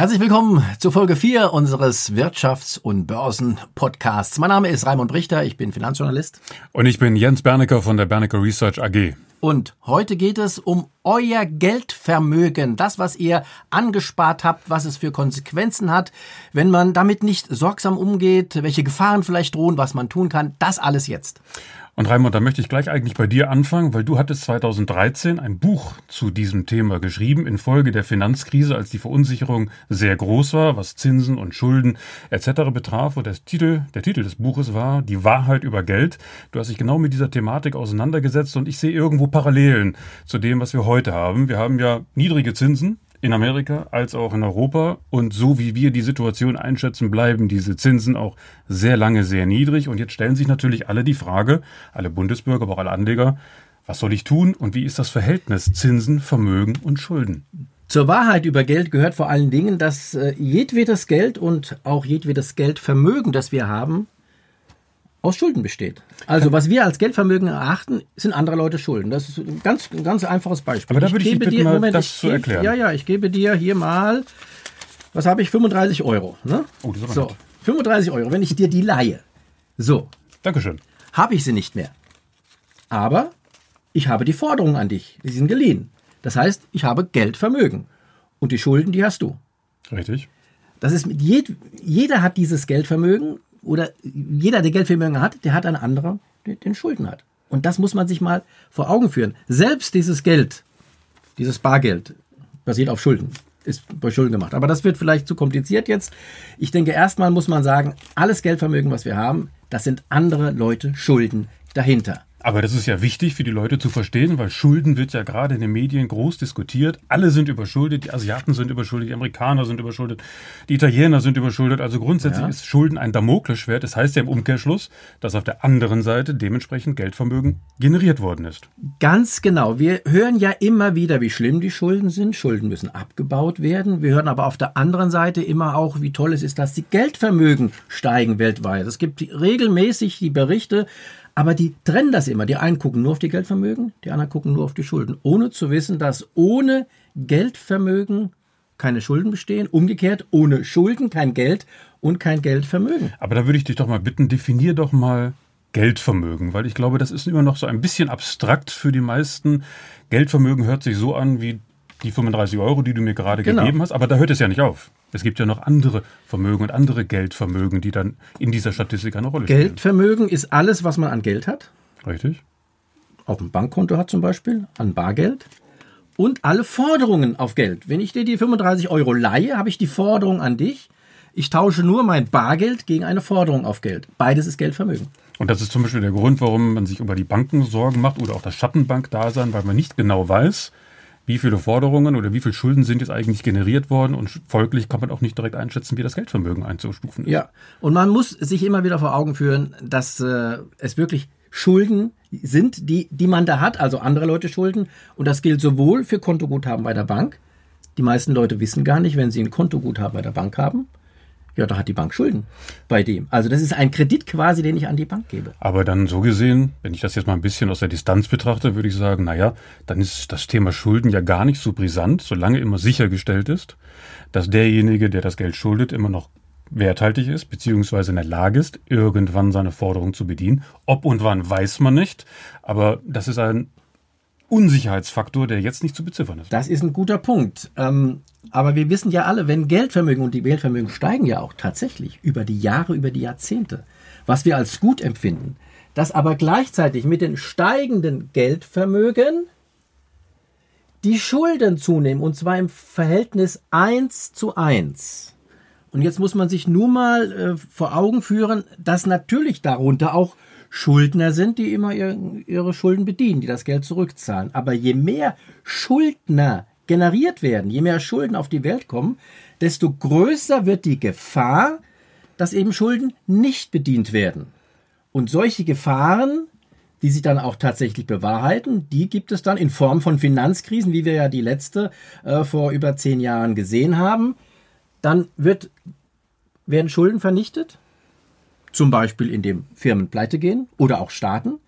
Herzlich willkommen zu Folge 4 unseres Wirtschafts- und Börsen-Podcasts. Mein Name ist Raimund Richter, ich bin Finanzjournalist. Und ich bin Jens Bernecker von der Bernecker Research AG. Und heute geht es um euer Geldvermögen, das, was ihr angespart habt, was es für Konsequenzen hat, wenn man damit nicht sorgsam umgeht, welche Gefahren vielleicht drohen, was man tun kann, das alles jetzt. Und Raimund, da möchte ich gleich eigentlich bei dir anfangen, weil du hattest 2013 ein Buch zu diesem Thema geschrieben, infolge der Finanzkrise, als die Verunsicherung sehr groß war, was Zinsen und Schulden etc. betraf. Und der Titel, der Titel des Buches war Die Wahrheit über Geld. Du hast dich genau mit dieser Thematik auseinandergesetzt und ich sehe irgendwo Parallelen zu dem, was wir heute haben. Wir haben ja niedrige Zinsen, in Amerika als auch in Europa. Und so wie wir die Situation einschätzen, bleiben diese Zinsen auch sehr lange sehr niedrig. Und jetzt stellen sich natürlich alle die Frage, alle Bundesbürger, aber auch alle Anleger, was soll ich tun und wie ist das Verhältnis Zinsen, Vermögen und Schulden? Zur Wahrheit über Geld gehört vor allen Dingen, dass äh, jedwedes Geld und auch jedwedes Geldvermögen, das wir haben, aus Schulden besteht. Also was wir als Geldvermögen erachten, sind andere Leute Schulden. Das ist ein ganz, ein ganz einfaches Beispiel. Aber da würde ich, ich bitten, dir, mal Moment, das zu erklären. Ja, ja, ich gebe dir hier mal, was habe ich, 35 Euro. Ne? Oh, das ist so, 35 Euro, wenn ich dir die leihe. So. Dankeschön. Habe ich sie nicht mehr. Aber ich habe die Forderungen an dich. Die sind geliehen. Das heißt, ich habe Geldvermögen. Und die Schulden, die hast du. Richtig. Das ist mit jed, jeder hat dieses Geldvermögen oder jeder, der Geldvermögen hat, der hat ein anderer, der den Schulden hat. Und das muss man sich mal vor Augen führen. Selbst dieses Geld, dieses Bargeld, basiert auf Schulden, ist bei Schulden gemacht. Aber das wird vielleicht zu kompliziert jetzt. Ich denke, erstmal muss man sagen, alles Geldvermögen, was wir haben, das sind andere Leute Schulden dahinter. Aber das ist ja wichtig für die Leute zu verstehen, weil Schulden wird ja gerade in den Medien groß diskutiert. Alle sind überschuldet, die Asiaten sind überschuldet, die Amerikaner sind überschuldet, die Italiener sind überschuldet. Also grundsätzlich ja. ist Schulden ein Damoklesschwert. Das heißt ja im Umkehrschluss, dass auf der anderen Seite dementsprechend Geldvermögen generiert worden ist. Ganz genau. Wir hören ja immer wieder, wie schlimm die Schulden sind. Schulden müssen abgebaut werden. Wir hören aber auf der anderen Seite immer auch, wie toll es ist, dass die Geldvermögen steigen weltweit. Es gibt regelmäßig die Berichte, aber die trennen das immer. Die einen gucken nur auf die Geldvermögen, die anderen gucken nur auf die Schulden, ohne zu wissen, dass ohne Geldvermögen keine Schulden bestehen. Umgekehrt, ohne Schulden kein Geld und kein Geldvermögen. Aber da würde ich dich doch mal bitten, definier doch mal Geldvermögen, weil ich glaube, das ist immer noch so ein bisschen abstrakt für die meisten. Geldvermögen hört sich so an wie die 35 Euro, die du mir gerade genau. gegeben hast, aber da hört es ja nicht auf. Es gibt ja noch andere Vermögen und andere Geldvermögen, die dann in dieser Statistik eine Rolle spielen. Geldvermögen ist alles, was man an Geld hat. Richtig. Auf dem Bankkonto hat zum Beispiel, an Bargeld. Und alle Forderungen auf Geld. Wenn ich dir die 35 Euro leihe, habe ich die Forderung an dich. Ich tausche nur mein Bargeld gegen eine Forderung auf Geld. Beides ist Geldvermögen. Und das ist zum Beispiel der Grund, warum man sich über die Banken Sorgen macht oder auch das Schattenbankdasein, weil man nicht genau weiß, wie viele Forderungen oder wie viele Schulden sind jetzt eigentlich generiert worden und folglich kann man auch nicht direkt einschätzen, wie das Geldvermögen einzustufen ist. Ja, und man muss sich immer wieder vor Augen führen, dass äh, es wirklich Schulden sind, die, die man da hat, also andere Leute Schulden. Und das gilt sowohl für Kontoguthaben bei der Bank. Die meisten Leute wissen gar nicht, wenn sie ein Kontoguthaben bei der Bank haben, ja, da hat die Bank Schulden bei dem. Also das ist ein Kredit quasi, den ich an die Bank gebe. Aber dann so gesehen, wenn ich das jetzt mal ein bisschen aus der Distanz betrachte, würde ich sagen, naja, dann ist das Thema Schulden ja gar nicht so brisant, solange immer sichergestellt ist, dass derjenige, der das Geld schuldet, immer noch werthaltig ist, beziehungsweise in der Lage ist, irgendwann seine Forderung zu bedienen. Ob und wann weiß man nicht, aber das ist ein Unsicherheitsfaktor, der jetzt nicht zu beziffern ist. Das ist ein guter Punkt. Ähm, aber wir wissen ja alle, wenn Geldvermögen und die Geldvermögen steigen ja auch tatsächlich über die Jahre, über die Jahrzehnte, was wir als gut empfinden, dass aber gleichzeitig mit den steigenden Geldvermögen die Schulden zunehmen und zwar im Verhältnis 1 zu 1. Und jetzt muss man sich nur mal äh, vor Augen führen, dass natürlich darunter auch Schuldner sind, die immer ihr, ihre Schulden bedienen, die das Geld zurückzahlen. Aber je mehr Schuldner generiert werden, je mehr Schulden auf die Welt kommen, desto größer wird die Gefahr, dass eben Schulden nicht bedient werden. Und solche Gefahren, die sich dann auch tatsächlich bewahrheiten, die gibt es dann in Form von Finanzkrisen, wie wir ja die letzte äh, vor über zehn Jahren gesehen haben. Dann wird, werden Schulden vernichtet, zum Beispiel indem Firmen pleite gehen oder auch Staaten,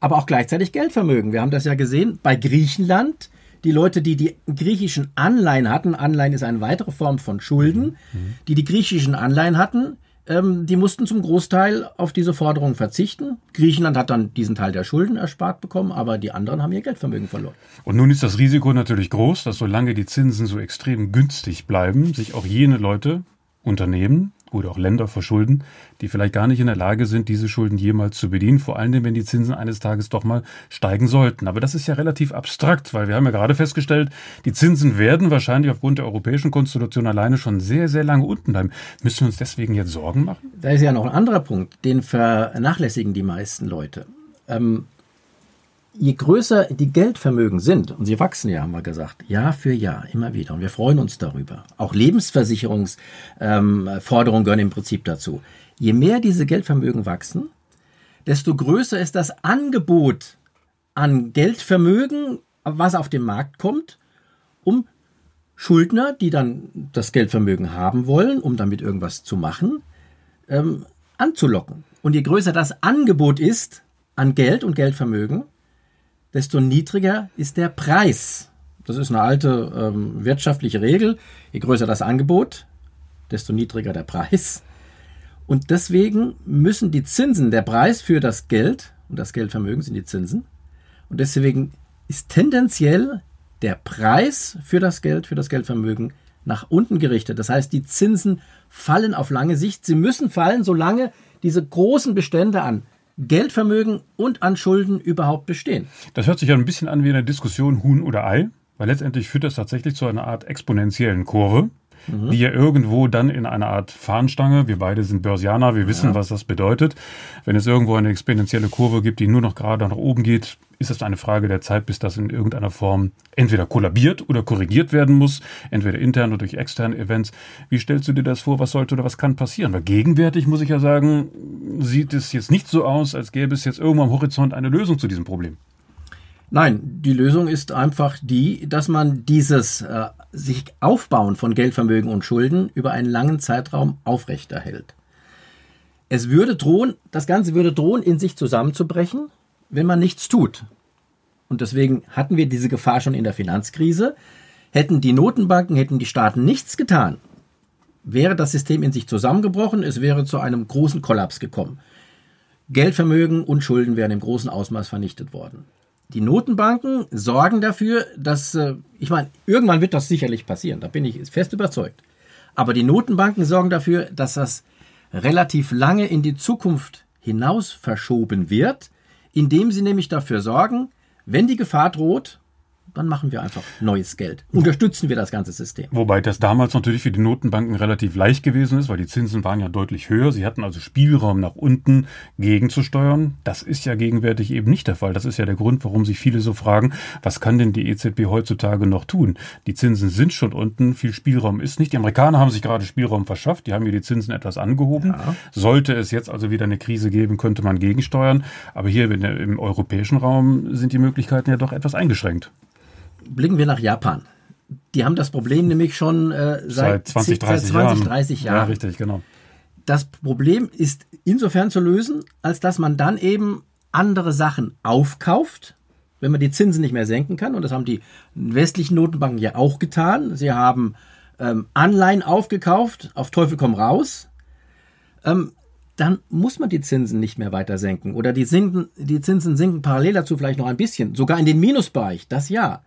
aber auch gleichzeitig Geldvermögen. Wir haben das ja gesehen bei Griechenland Die Leute, die die griechischen Anleihen hatten, Anleihen ist eine weitere Form von Schulden, mhm. die die griechischen Anleihen hatten, ähm, die mussten zum Großteil auf diese Forderungen verzichten. Griechenland hat dann diesen Teil der Schulden erspart bekommen, aber die anderen haben ihr Geldvermögen verloren. Und nun ist das Risiko natürlich groß, dass solange die Zinsen so extrem günstig bleiben, sich auch jene Leute, Unternehmen, oder auch Länder verschulden, die vielleicht gar nicht in der Lage sind, diese Schulden jemals zu bedienen, vor allem wenn die Zinsen eines Tages doch mal steigen sollten. Aber das ist ja relativ abstrakt, weil wir haben ja gerade festgestellt, die Zinsen werden wahrscheinlich aufgrund der europäischen Konstitution alleine schon sehr, sehr lange unten bleiben. Müssen wir uns deswegen jetzt Sorgen machen? Da ist ja noch ein anderer Punkt, den vernachlässigen die meisten Leute. Ähm, je größer die Geldvermögen sind, und sie wachsen ja, haben wir gesagt, Jahr für Jahr, immer wieder, und wir freuen uns darüber. Auch Lebensversicherungsforderungen ähm, gehören im Prinzip dazu. Je mehr diese Geldvermögen wachsen, desto größer ist das Angebot an Geldvermögen, was auf den Markt kommt, um Schuldner, die dann das Geldvermögen haben wollen, um damit irgendwas zu machen, ähm, anzulocken. Und je größer das Angebot ist an Geld und Geldvermögen, desto niedriger ist der Preis. Das ist eine alte ähm, wirtschaftliche Regel. Je größer das Angebot, desto niedriger der Preis. Und deswegen müssen die Zinsen, der Preis für das Geld, und das Geldvermögen sind die Zinsen, und deswegen ist tendenziell der Preis für das Geld, für das Geldvermögen nach unten gerichtet. Das heißt, die Zinsen fallen auf lange Sicht. Sie müssen fallen, solange diese großen Bestände an Geldvermögen und an Schulden überhaupt bestehen. Das hört sich ja ein bisschen an wie eine Diskussion Huhn oder Ei, weil letztendlich führt das tatsächlich zu einer Art exponentiellen Kurve mhm. die ja irgendwo dann in einer Art Fahnenstange, wir beide sind Börsianer, wir wissen, ja. was das bedeutet. Wenn es irgendwo eine exponentielle Kurve gibt, die nur noch gerade nach oben geht, ist es eine Frage der Zeit, bis das in irgendeiner Form entweder kollabiert oder korrigiert werden muss, entweder intern oder durch externe Events. Wie stellst du dir das vor? Was sollte oder was kann passieren? Weil gegenwärtig, muss ich ja sagen, sieht es jetzt nicht so aus, als gäbe es jetzt irgendwo am Horizont eine Lösung zu diesem Problem. Nein, die Lösung ist einfach die, dass man dieses äh, sich Aufbauen von Geldvermögen und Schulden über einen langen Zeitraum aufrechterhält. Es würde drohen, das Ganze würde drohen, in sich zusammenzubrechen, wenn man nichts tut. Und deswegen hatten wir diese Gefahr schon in der Finanzkrise. Hätten die Notenbanken, hätten die Staaten nichts getan, wäre das System in sich zusammengebrochen, es wäre zu einem großen Kollaps gekommen. Geldvermögen und Schulden wären im großen Ausmaß vernichtet worden. Die Notenbanken sorgen dafür, dass, äh, ich meine, irgendwann wird das sicherlich passieren, da bin ich fest überzeugt. Aber die Notenbanken sorgen dafür, dass das relativ lange in die Zukunft hinaus verschoben wird, indem sie nämlich dafür sorgen, wenn die Gefahr droht, dann machen wir einfach neues Geld. Unterstützen wir das ganze System. Wobei das damals natürlich für die Notenbanken relativ leicht gewesen ist, weil die Zinsen waren ja deutlich höher. Sie hatten also Spielraum nach unten gegenzusteuern. Das ist ja gegenwärtig eben nicht der Fall. Das ist ja der Grund, warum sich viele so fragen, was kann denn die EZB heutzutage noch tun? Die Zinsen sind schon unten, viel Spielraum ist nicht. Die Amerikaner haben sich gerade Spielraum verschafft. Die haben hier die Zinsen etwas angehoben. Ja. Sollte es jetzt also wieder eine Krise geben, könnte man gegensteuern. Aber hier im europäischen Raum sind die Möglichkeiten ja doch etwas eingeschränkt blicken wir nach Japan. Die haben das Problem nämlich schon äh, seit, seit 20, 30 seit 20, 30 Jahren. Ja, richtig, genau. Das Problem ist insofern zu lösen, als dass man dann eben andere Sachen aufkauft, wenn man die Zinsen nicht mehr senken kann. Und das haben die westlichen Notenbanken ja auch getan. Sie haben ähm, Anleihen aufgekauft, auf Teufel komm raus. Ähm, dann muss man die Zinsen nicht mehr weiter senken. Oder die, sinken, die Zinsen sinken parallel dazu vielleicht noch ein bisschen, sogar in den Minusbereich, das ja.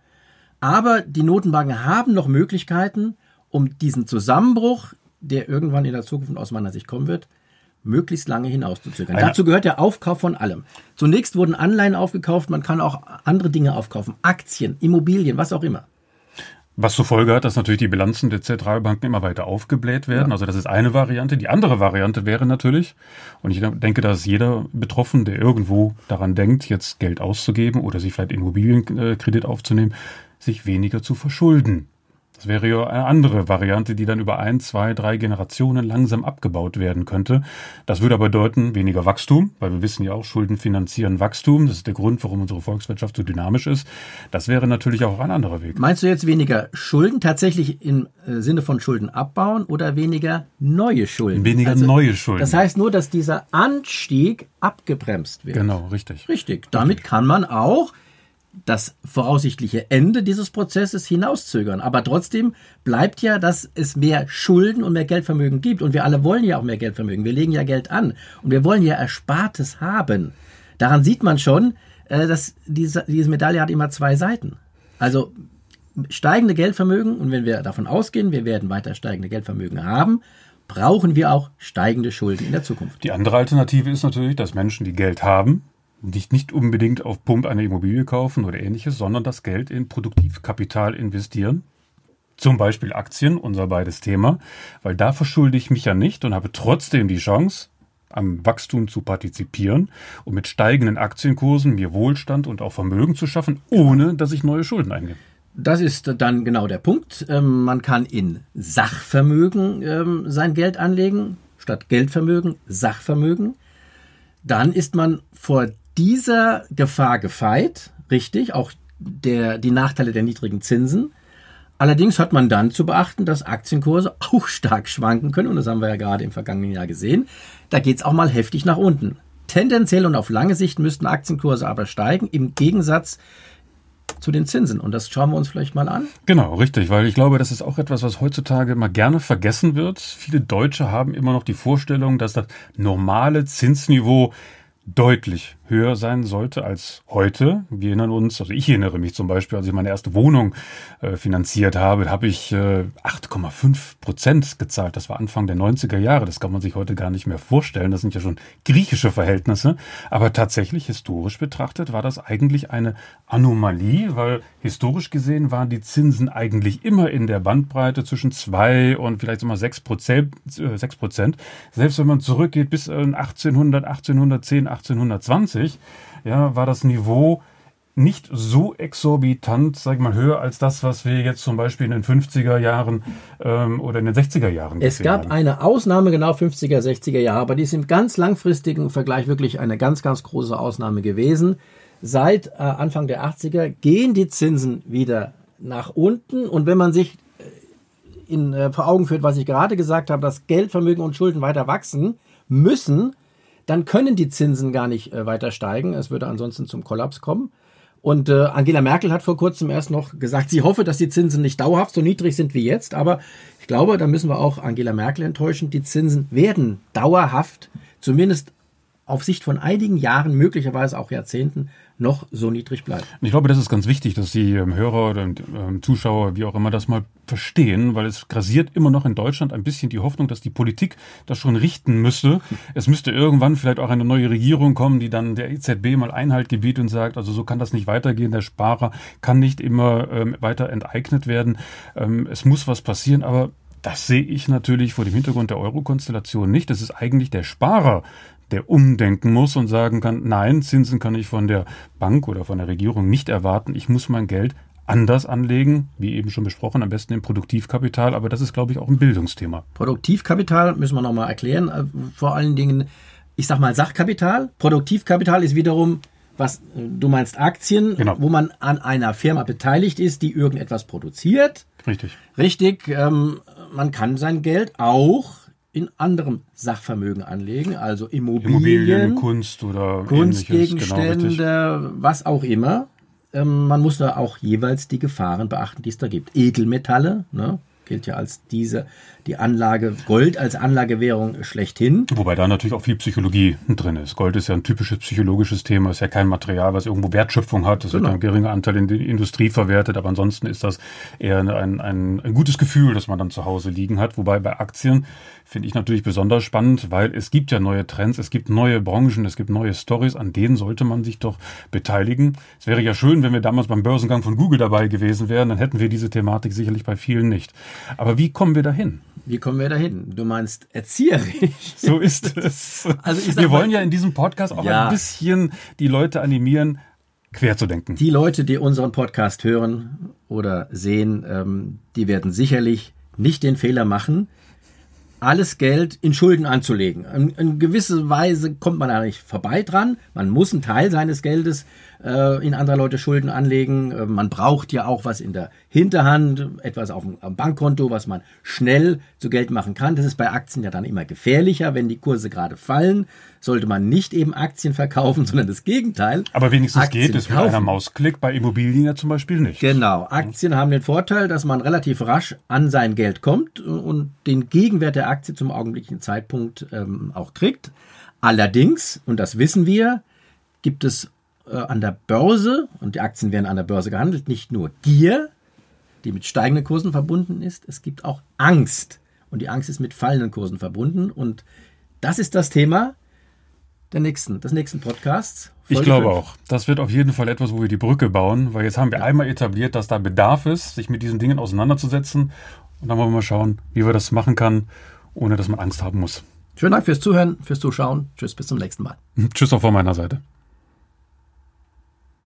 Aber die Notenbanken haben noch Möglichkeiten, um diesen Zusammenbruch, der irgendwann in der Zukunft aus meiner Sicht kommen wird, möglichst lange hinauszuzögern. Eine Dazu gehört der Aufkauf von allem. Zunächst wurden Anleihen aufgekauft, man kann auch andere Dinge aufkaufen, Aktien, Immobilien, was auch immer. Was zur Folge hat, dass natürlich die Bilanzen der Zentralbanken immer weiter aufgebläht werden. Ja. Also das ist eine Variante. Die andere Variante wäre natürlich, und ich denke, dass jeder Betroffen, der irgendwo daran denkt, jetzt Geld auszugeben oder sich vielleicht Immobilienkredit aufzunehmen, sich weniger zu verschulden. Das wäre ja eine andere Variante, die dann über ein, zwei, drei Generationen langsam abgebaut werden könnte. Das würde aber bedeuten weniger Wachstum, weil wir wissen ja auch, Schulden finanzieren Wachstum. Das ist der Grund, warum unsere Volkswirtschaft so dynamisch ist. Das wäre natürlich auch ein anderer Weg. Meinst du jetzt weniger Schulden tatsächlich im äh, Sinne von Schulden abbauen oder weniger neue Schulden? Weniger also, neue Schulden. Das heißt nur, dass dieser Anstieg abgebremst wird. Genau, richtig. Richtig. Damit kann man auch das voraussichtliche Ende dieses Prozesses hinauszögern. Aber trotzdem bleibt ja, dass es mehr Schulden und mehr Geldvermögen gibt. Und wir alle wollen ja auch mehr Geldvermögen. Wir legen ja Geld an. Und wir wollen ja Erspartes haben. Daran sieht man schon, äh, dass diese, diese Medaille hat immer zwei Seiten. Also steigende Geldvermögen, und wenn wir davon ausgehen, wir werden weiter steigende Geldvermögen haben, brauchen wir auch steigende Schulden in der Zukunft. Die andere Alternative ist natürlich, dass Menschen, die Geld haben, nicht, nicht unbedingt auf Pump eine Immobilie kaufen oder ähnliches, sondern das Geld in Produktivkapital investieren. Zum Beispiel Aktien, unser beides Thema, weil da verschulde ich mich ja nicht und habe trotzdem die Chance, am Wachstum zu partizipieren und mit steigenden Aktienkursen mir Wohlstand und auch Vermögen zu schaffen, ohne dass ich neue Schulden eingehe. Das ist dann genau der Punkt. Ähm, man kann in Sachvermögen ähm, sein Geld anlegen, statt Geldvermögen Sachvermögen. Dann ist man vor dieser Gefahr gefeit, richtig, auch der, die Nachteile der niedrigen Zinsen. Allerdings hat man dann zu beachten, dass Aktienkurse auch stark schwanken können und das haben wir ja gerade im vergangenen Jahr gesehen. Da geht es auch mal heftig nach unten. Tendenziell und auf lange Sicht müssten Aktienkurse aber steigen, im Gegensatz zu den Zinsen. Und das schauen wir uns vielleicht mal an. Genau, richtig, weil ich glaube, das ist auch etwas, was heutzutage mal gerne vergessen wird. Viele Deutsche haben immer noch die Vorstellung, dass das normale Zinsniveau deutlich höher sein sollte als heute. Wir erinnern uns, also ich erinnere mich zum Beispiel, als ich meine erste Wohnung äh, finanziert habe, habe ich äh, 8,5 Prozent gezahlt. Das war Anfang der 90er Jahre. Das kann man sich heute gar nicht mehr vorstellen. Das sind ja schon griechische Verhältnisse. Aber tatsächlich, historisch betrachtet, war das eigentlich eine Anomalie, weil historisch gesehen waren die Zinsen eigentlich immer in der Bandbreite zwischen zwei und vielleicht immer sechs Prozent. Äh, 6 Prozent. Selbst wenn man zurückgeht bis 1800, 1810, 1820, 1990 ja, war das Niveau nicht so exorbitant, sag ich mal, höher als das, was wir jetzt zum Beispiel in den 50er Jahren ähm, oder in den 60er Jahren Es gab haben. eine Ausnahme, genau 50er, 60er Jahre, aber die ist im ganz langfristigen Vergleich wirklich eine ganz, ganz große Ausnahme gewesen. Seit äh, Anfang der 80er gehen die Zinsen wieder nach unten und wenn man sich äh, in, äh, vor Augen führt, was ich gerade gesagt habe, dass Geldvermögen und Schulden weiter wachsen müssen, dann können die Zinsen gar nicht äh, weiter steigen. Es würde ansonsten zum Kollaps kommen. Und äh, Angela Merkel hat vor kurzem erst noch gesagt, sie hoffe, dass die Zinsen nicht dauerhaft so niedrig sind wie jetzt. Aber ich glaube, da müssen wir auch Angela Merkel enttäuschen. Die Zinsen werden dauerhaft, zumindest auf Sicht von einigen Jahren, möglicherweise auch Jahrzehnten, noch so niedrig bleibt. Ich glaube, das ist ganz wichtig, dass die ähm, Hörer oder ähm, Zuschauer, wie auch immer, das mal verstehen, weil es grasiert immer noch in Deutschland ein bisschen die Hoffnung, dass die Politik das schon richten müsste. Es müsste irgendwann vielleicht auch eine neue Regierung kommen, die dann der EZB mal Einhalt gebietet und sagt, also so kann das nicht weitergehen. Der Sparer kann nicht immer ähm, weiter enteignet werden. Ähm, es muss was passieren, aber das sehe ich natürlich vor dem Hintergrund der Euro-Konstellation nicht. Das ist eigentlich der Sparer, der umdenken muss und sagen kann, nein, Zinsen kann ich von der Bank oder von der Regierung nicht erwarten. Ich muss mein Geld anders anlegen, wie eben schon besprochen, am besten im Produktivkapital, aber das ist, glaube ich, auch ein Bildungsthema. Produktivkapital müssen wir nochmal erklären. Äh, vor allen Dingen, ich sag mal Sachkapital. Produktivkapital ist wiederum, was äh, du meinst, Aktien, genau. wo man an einer Firma beteiligt ist, die irgendetwas produziert. Richtig. Richtig. Ähm, man kann sein Geld auch in anderem Sachvermögen anlegen, also Immobilien, Immobilien Kunst oder Kunstgegenstände, genau, was auch immer. Ähm, man muss da auch jeweils die Gefahren beachten, die es da gibt. Edelmetalle, ne, gilt ja als diese, die Anlage, Gold als Anlagewährung schlechthin. Wobei da natürlich auch viel Psychologie drin ist. Gold ist ja ein typisches psychologisches Thema, ist ja kein Material, was irgendwo Wertschöpfung hat. Das genau. wird ein geringer Anteil in die Industrie verwertet, aber ansonsten ist das eher ein, ein, ein gutes Gefühl, das man dann zu Hause liegen hat. Wobei bei Aktien finde ich natürlich besonders spannend, weil es gibt ja neue Trends, es gibt neue Branchen, es gibt neue Stories, an denen sollte man sich doch beteiligen. Es wäre ja schön, wenn wir damals beim Börsengang von Google dabei gewesen wären, dann hätten wir diese Thematik sicherlich bei vielen nicht. Aber wie kommen wir dahin? Wie kommen wir dahin? Du meinst erzieherisch. So ist es. Also wir wollen ja in diesem Podcast auch ja. ein bisschen die Leute animieren, quer zu denken. Die Leute, die unseren Podcast hören oder sehen, ähm, die werden sicherlich nicht den Fehler machen, alles Geld in Schulden anzulegen. In, in gewisser Weise kommt man da nicht vorbei dran. Man muss einen Teil seines Geldes äh, in anderer Leute Schulden anlegen. Äh, man braucht ja auch was in der Hinterhand, etwas auf dem Bankkonto, was man schnell zu Geld machen kann. Das ist bei Aktien ja dann immer gefährlicher, wenn die Kurse gerade fallen. Sollte man nicht eben Aktien verkaufen, sondern das Gegenteil. Aber wenigstens Aktien geht es mit einer Mausklick, bei Immobilien ja zum Beispiel nicht. Genau. Aktien haben den Vorteil, dass man relativ rasch an sein Geld kommt und den Gegenwert der Aktie zum augenblicklichen Zeitpunkt ähm, auch kriegt. Allerdings, und das wissen wir, gibt es äh, an der Börse, und die Aktien werden an der Börse gehandelt, nicht nur Gier, die mit steigenden Kursen verbunden ist, es gibt auch Angst. Und die Angst ist mit fallenden Kursen verbunden. Und das ist das Thema der nächsten, des nächsten Podcasts. Folge ich glaube 5. auch. Das wird auf jeden Fall etwas, wo wir die Brücke bauen, weil jetzt haben wir ja. einmal etabliert, dass da Bedarf ist, sich mit diesen Dingen auseinanderzusetzen. Und dann wollen wir mal schauen, wie wir das machen kann, ohne dass man Angst haben muss. Schönen Dank fürs Zuhören, fürs Zuschauen. Tschüss, bis zum nächsten Mal. Tschüss auch von meiner Seite.